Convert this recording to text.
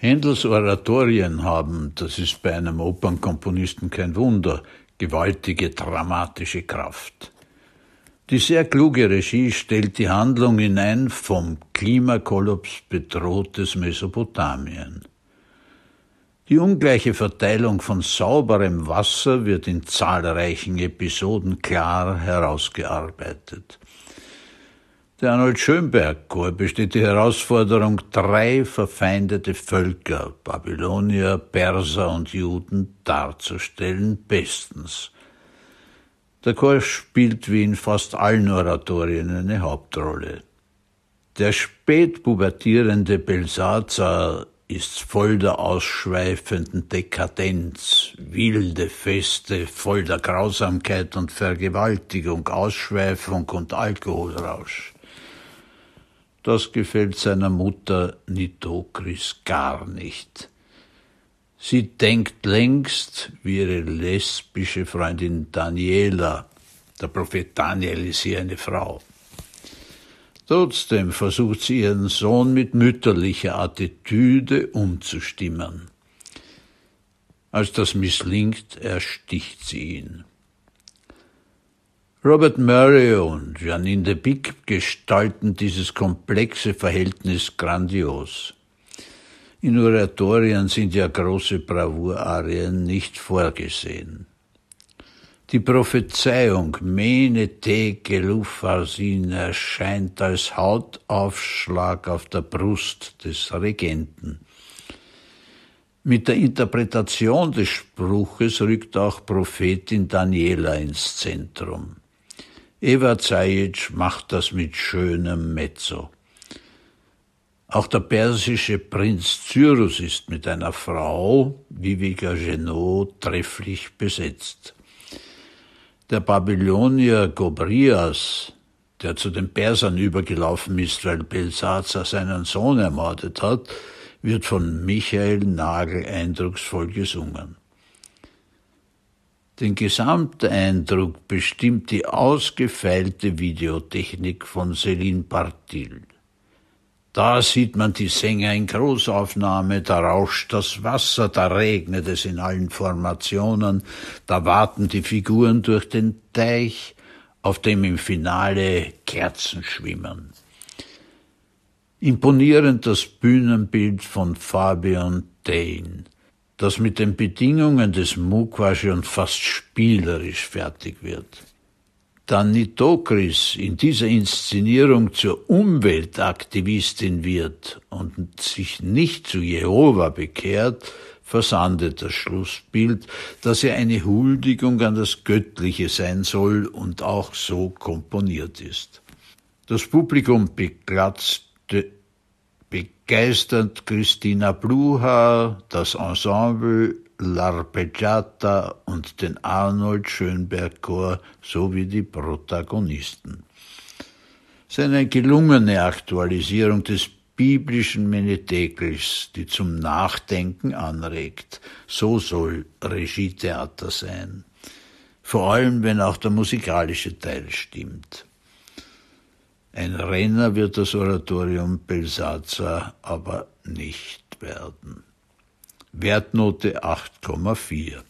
Händels Oratorien haben, das ist bei einem Opernkomponisten kein Wunder, gewaltige dramatische Kraft. Die sehr kluge Regie stellt die Handlung in ein vom Klimakollaps bedrohtes Mesopotamien. Die ungleiche Verteilung von sauberem Wasser wird in zahlreichen Episoden klar herausgearbeitet. Der Arnold Schönberg Chor besteht die Herausforderung, drei verfeindete Völker, Babylonier, Perser und Juden, darzustellen bestens. Der Chor spielt wie in fast allen Oratorien eine Hauptrolle. Der spätpubertierende Belsazar ist voll der ausschweifenden Dekadenz, wilde Feste, voll der Grausamkeit und Vergewaltigung, Ausschweifung und Alkoholrausch. Das gefällt seiner Mutter Nitokris gar nicht. Sie denkt längst wie ihre lesbische Freundin Daniela. Der Prophet Daniel ist hier eine Frau. Trotzdem versucht sie ihren Sohn mit mütterlicher Attitüde umzustimmen. Als das misslingt, ersticht sie ihn. Robert Murray und Janine de Pic gestalten dieses komplexe Verhältnis grandios. In Oratorien sind ja große Bravourarien nicht vorgesehen. Die Prophezeiung Mene te Geluffarsin erscheint als Hautaufschlag auf der Brust des Regenten. Mit der Interpretation des Spruches rückt auch Prophetin Daniela ins Zentrum. Eva Zajic macht das mit schönem Mezzo. Auch der persische Prinz Cyrus ist mit einer Frau, Vivica Genot, trefflich besetzt. Der Babylonier Gobrias, der zu den Persern übergelaufen ist, weil Belsazar seinen Sohn ermordet hat, wird von Michael Nagel eindrucksvoll gesungen. Den Gesamteindruck bestimmt die ausgefeilte Videotechnik von Celine Partil. Da sieht man die Sänger in Großaufnahme, da rauscht das Wasser, da regnet es in allen Formationen, da warten die Figuren durch den Teich, auf dem im Finale Kerzen schwimmen. Imponierend das Bühnenbild von Fabian Dane das mit den Bedingungen des Mukwa schon fast spielerisch fertig wird. Da Nitokris in dieser Inszenierung zur Umweltaktivistin wird und sich nicht zu Jehova bekehrt, versandet das Schlussbild, dass er eine Huldigung an das Göttliche sein soll und auch so komponiert ist. Das Publikum beklatzte begeistert Christina Bluha, das Ensemble L'Arpeggiata und den Arnold Schönberg Chor sowie die Protagonisten. Seine gelungene Aktualisierung des biblischen Menetekels, die zum Nachdenken anregt. So soll Regietheater sein. Vor allem, wenn auch der musikalische Teil stimmt. Ein Renner wird das Oratorium Belsazar aber nicht werden. Wertnote 8,4